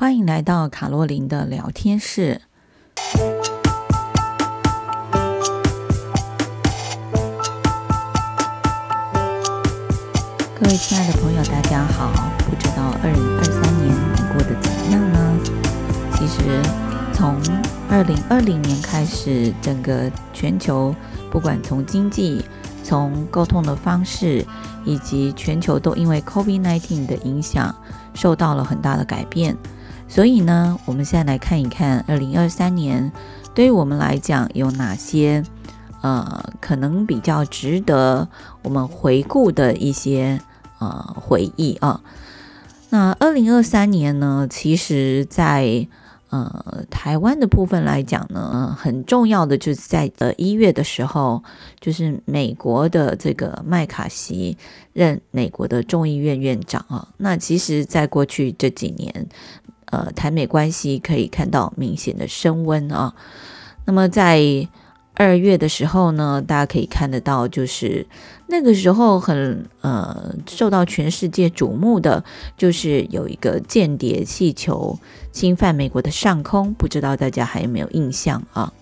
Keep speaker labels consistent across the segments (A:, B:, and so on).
A: 欢迎来到卡洛琳的聊天室。各位亲爱的朋友，大家好。不知道二零二三年你过得怎么样呢？其实从二零二零年开始，整个全球不管从经济、从沟通的方式，以及全球都因为 COVID-19 的影响，受到了很大的改变。所以呢，我们现在来看一看二零二三年对于我们来讲有哪些呃可能比较值得我们回顾的一些呃回忆啊。那二零二三年呢，其实在呃台湾的部分来讲呢，很重要的就是在呃一月的时候，就是美国的这个麦卡锡任美国的众议院院长啊。那其实，在过去这几年。呃，台美关系可以看到明显的升温啊。那么在二月的时候呢，大家可以看得到，就是那个时候很呃受到全世界瞩目的，就是有一个间谍气球侵犯美国的上空，不知道大家还有没有印象啊？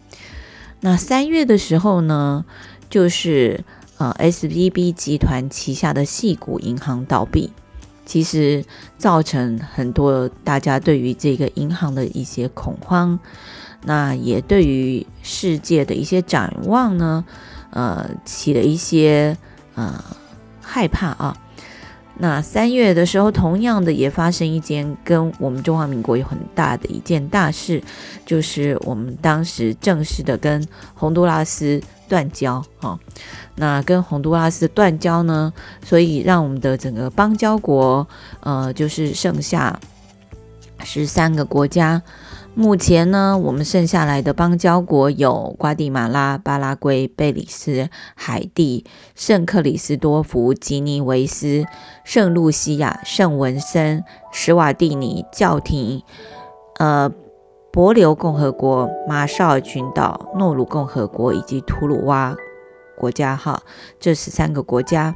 A: 那三月的时候呢，就是呃 SVB 集团旗下的矽谷银行倒闭。其实造成很多大家对于这个银行的一些恐慌，那也对于世界的一些展望呢，呃，起了一些呃害怕啊。那三月的时候，同样的也发生一件跟我们中华民国有很大的一件大事，就是我们当时正式的跟洪都拉斯断交啊。那跟洪都拉斯断交呢，所以让我们的整个邦交国，呃，就是剩下十三个国家。目前呢，我们剩下来的邦交国有瓜地马拉、巴拉圭、贝里斯、海地、圣克里斯多福、吉尼维斯、圣露西亚、圣文森、史瓦蒂尼、教廷、呃，帛琉共和国、马绍尔群岛、诺鲁共和国以及图鲁哇。国家哈，这十三个国家。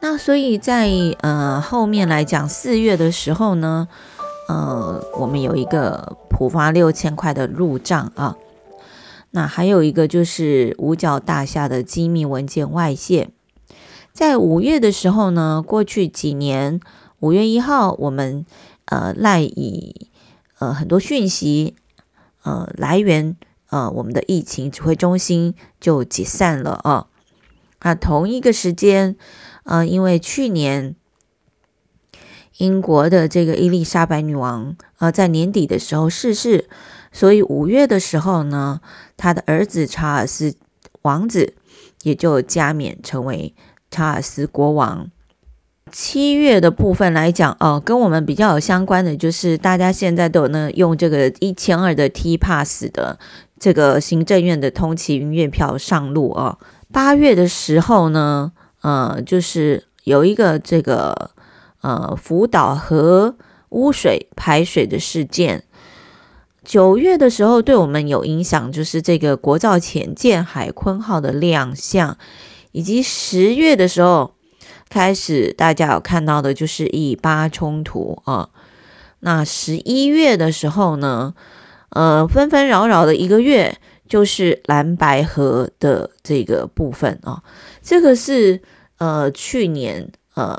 A: 那所以在呃后面来讲，四月的时候呢，呃，我们有一个普发六千块的入账啊。那还有一个就是五角大厦的机密文件外泄。在五月的时候呢，过去几年五月一号，我们呃赖以呃很多讯息呃来源。呃，我们的疫情指挥中心就解散了啊。那同一个时间，呃，因为去年英国的这个伊丽莎白女王呃在年底的时候逝世，所以五月的时候呢，他的儿子查尔斯王子也就加冕成为查尔斯国王。七月的部分来讲，哦，跟我们比较有相关的就是大家现在都有那用这个一千二的 T Pass 的。这个行政院的通勤月票上路啊，八月的时候呢，呃，就是有一个这个呃福岛核污水排水的事件。九月的时候，对我们有影响，就是这个国造潜舰海鲲号的亮相，以及十月的时候开始，大家有看到的就是以巴冲突啊。那十一月的时候呢，呃，纷纷扰扰的一个月，就是蓝白河的这个部分啊，这个是呃去年呃，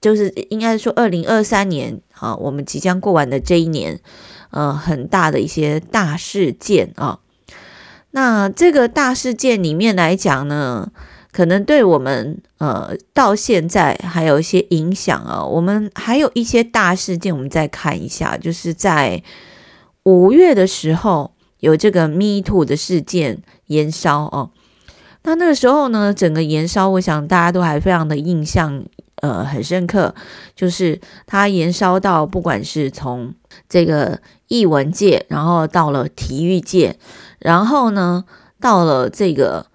A: 就是应该说二零二三年啊，我们即将过完的这一年，呃，很大的一些大事件啊。那这个大事件里面来讲呢，可能对我们呃到现在还有一些影响啊。我们还有一些大事件，我们再看一下，就是在。五月的时候有这个 Me Too 的事件延烧哦，那那个时候呢，整个延烧，我想大家都还非常的印象，呃，很深刻，就是它延烧到不管是从这个艺文界，然后到了体育界，然后呢，到了这个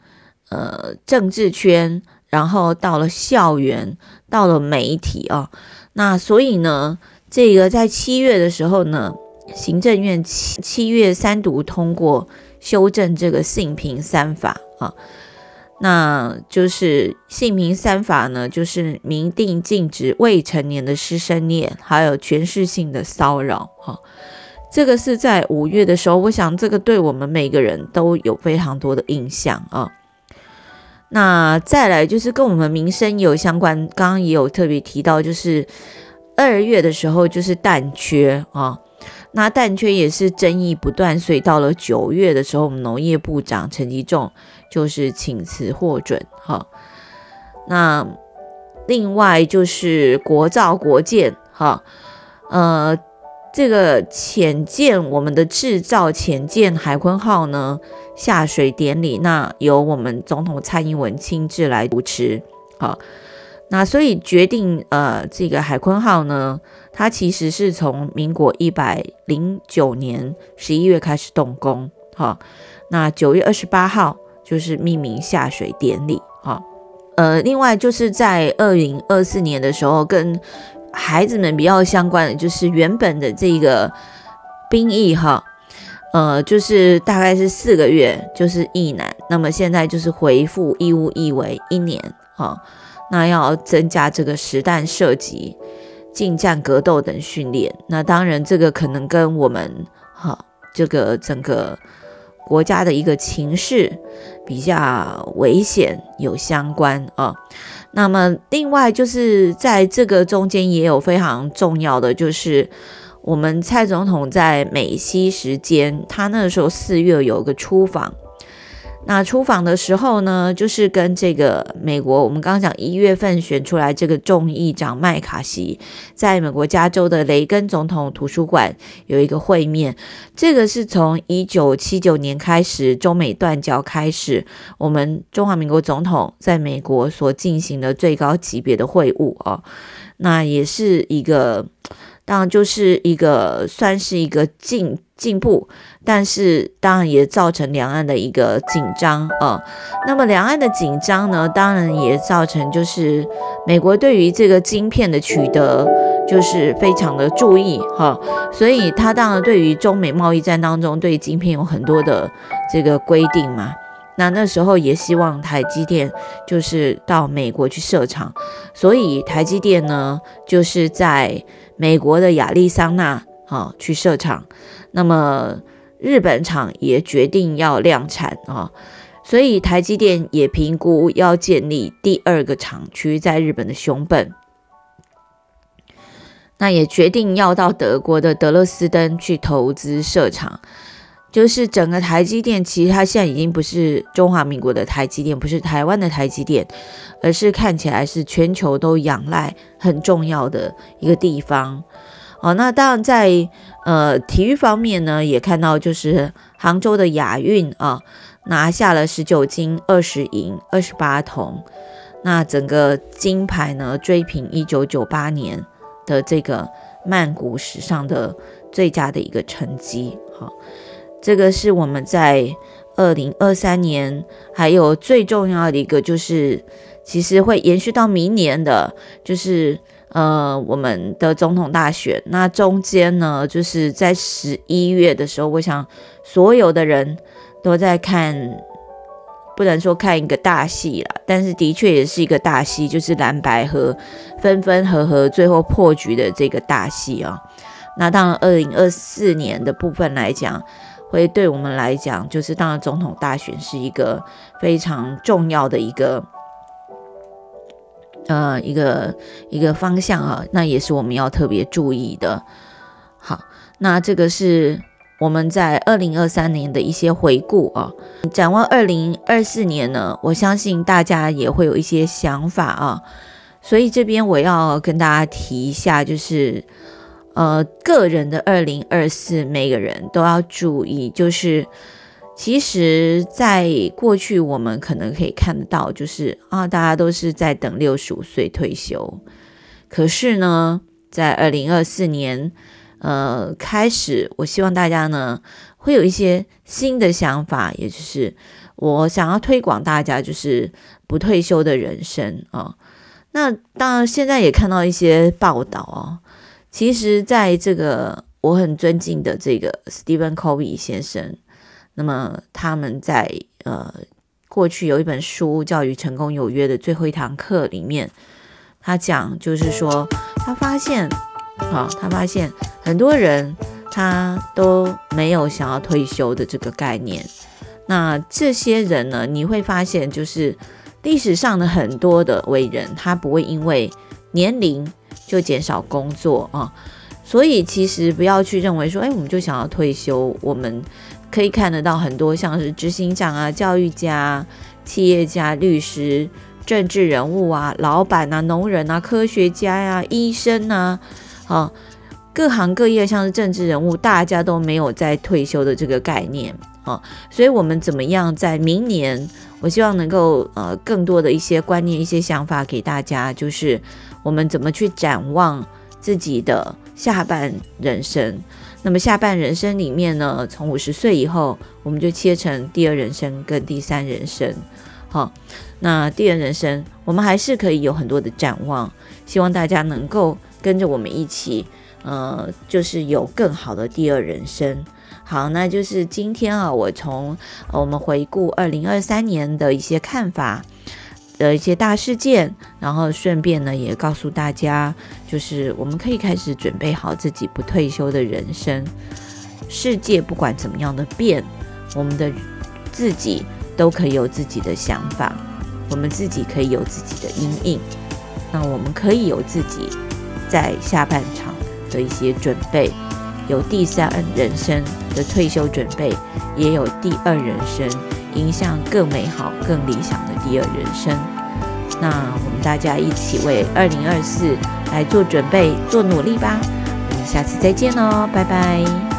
A: 呃政治圈，然后到了校园，到了媒体啊，那所以呢，这个在七月的时候呢。行政院七七月三读通过修正这个性平三法啊，那就是性平三法呢，就是明定禁止未成年的师生恋，还有权势性的骚扰。哈，这个是在五月的时候，我想这个对我们每个人都有非常多的印象啊。那再来就是跟我们民生也有相关，刚刚也有特别提到，就是二月的时候就是蛋缺啊。那蛋缺也是争议不断，所以到了九月的时候，我们农业部长陈吉仲就是请辞获准哈。那另外就是国造国建哈，呃，这个潜舰我们的制造潜舰海鲲号呢下水典礼，那由我们总统蔡英文亲自来主持好。那所以决定呃这个海鲲号呢。它其实是从民国一百零九年十一月开始动工，哈，那九月二十八号就是命名下水典礼，哈，呃，另外就是在二零二四年的时候，跟孩子们比较相关的，就是原本的这个兵役，哈，呃，就是大概是四个月，就是役男，那么现在就是回复义务役为一年，哈，那要增加这个实弹射击。近战格斗等训练，那当然这个可能跟我们哈这个整个国家的一个情势比较危险有相关啊。那么另外就是在这个中间也有非常重要的，就是我们蔡总统在美西时间，他那时候四月有个出访。那出访的时候呢，就是跟这个美国，我们刚刚讲一月份选出来这个众议长麦卡锡，在美国加州的雷根总统图书馆有一个会面。这个是从一九七九年开始，中美断交开始，我们中华民国总统在美国所进行的最高级别的会晤哦。那也是一个。当然就是一个算是一个进进步，但是当然也造成两岸的一个紧张啊。那么两岸的紧张呢，当然也造成就是美国对于这个晶片的取得就是非常的注意哈，所以他当然对于中美贸易战当中对晶片有很多的这个规定嘛。那那时候也希望台积电就是到美国去设厂，所以台积电呢就是在。美国的亚利桑那啊，去设厂，那么日本厂也决定要量产啊，所以台积电也评估要建立第二个厂区在日本的熊本，那也决定要到德国的德勒斯登去投资设厂。就是整个台积电，其实它现在已经不是中华民国的台积电，不是台湾的台积电，而是看起来是全球都仰赖很重要的一个地方。哦，那当然在呃体育方面呢，也看到就是杭州的亚运啊，拿下了十九金二十银二十八铜，那整个金牌呢追平一九九八年的这个曼谷史上的最佳的一个成绩。好。这个是我们在二零二三年，还有最重要的一个，就是其实会延续到明年的，就是呃我们的总统大选。那中间呢，就是在十一月的时候，我想所有的人都在看，不能说看一个大戏啦，但是的确也是一个大戏，就是蓝白和分分合合，最后破局的这个大戏啊。那当然，二零二四年的部分来讲。会对我们来讲，就是当然总统大选是一个非常重要的一个，呃，一个一个方向啊，那也是我们要特别注意的。好，那这个是我们在二零二三年的一些回顾啊。展望二零二四年呢，我相信大家也会有一些想法啊，所以这边我要跟大家提一下，就是。呃，个人的二零二四，每个人都要注意。就是，其实，在过去，我们可能可以看得到，就是啊，大家都是在等六十五岁退休。可是呢，在二零二四年，呃，开始，我希望大家呢，会有一些新的想法，也就是我想要推广大家，就是不退休的人生啊。那当然，现在也看到一些报道啊。其实，在这个我很尊敬的这个 Stephen Covey 先生，那么他们在呃过去有一本书叫《与成功有约》的最后一堂课里面，他讲就是说，他发现，啊，他发现很多人他都没有想要退休的这个概念。那这些人呢，你会发现就是历史上的很多的伟人，他不会因为年龄就减少工作啊。所以其实不要去认为说，哎，我们就想要退休。我们可以看得到很多像是执行长啊、教育家、企业家、律师、政治人物啊、老板啊、农人啊、科学家呀、啊、医生啊，啊，各行各业像是政治人物，大家都没有在退休的这个概念啊。所以，我们怎么样在明年？我希望能够呃更多的一些观念、一些想法给大家，就是我们怎么去展望自己的。下半人生，那么下半人生里面呢，从五十岁以后，我们就切成第二人生跟第三人生。好，那第二人生，我们还是可以有很多的展望，希望大家能够跟着我们一起，呃，就是有更好的第二人生。好，那就是今天啊，我从我们回顾二零二三年的一些看法。的一些大事件，然后顺便呢，也告诉大家，就是我们可以开始准备好自己不退休的人生。世界不管怎么样的变，我们的自己都可以有自己的想法，我们自己可以有自己的阴影。那我们可以有自己在下半场的一些准备，有第三人生的退休准备，也有第二人生。迎向更美好、更理想的第二人生。那我们大家一起为二零二四来做准备、做努力吧。我们下次再见喽，拜拜。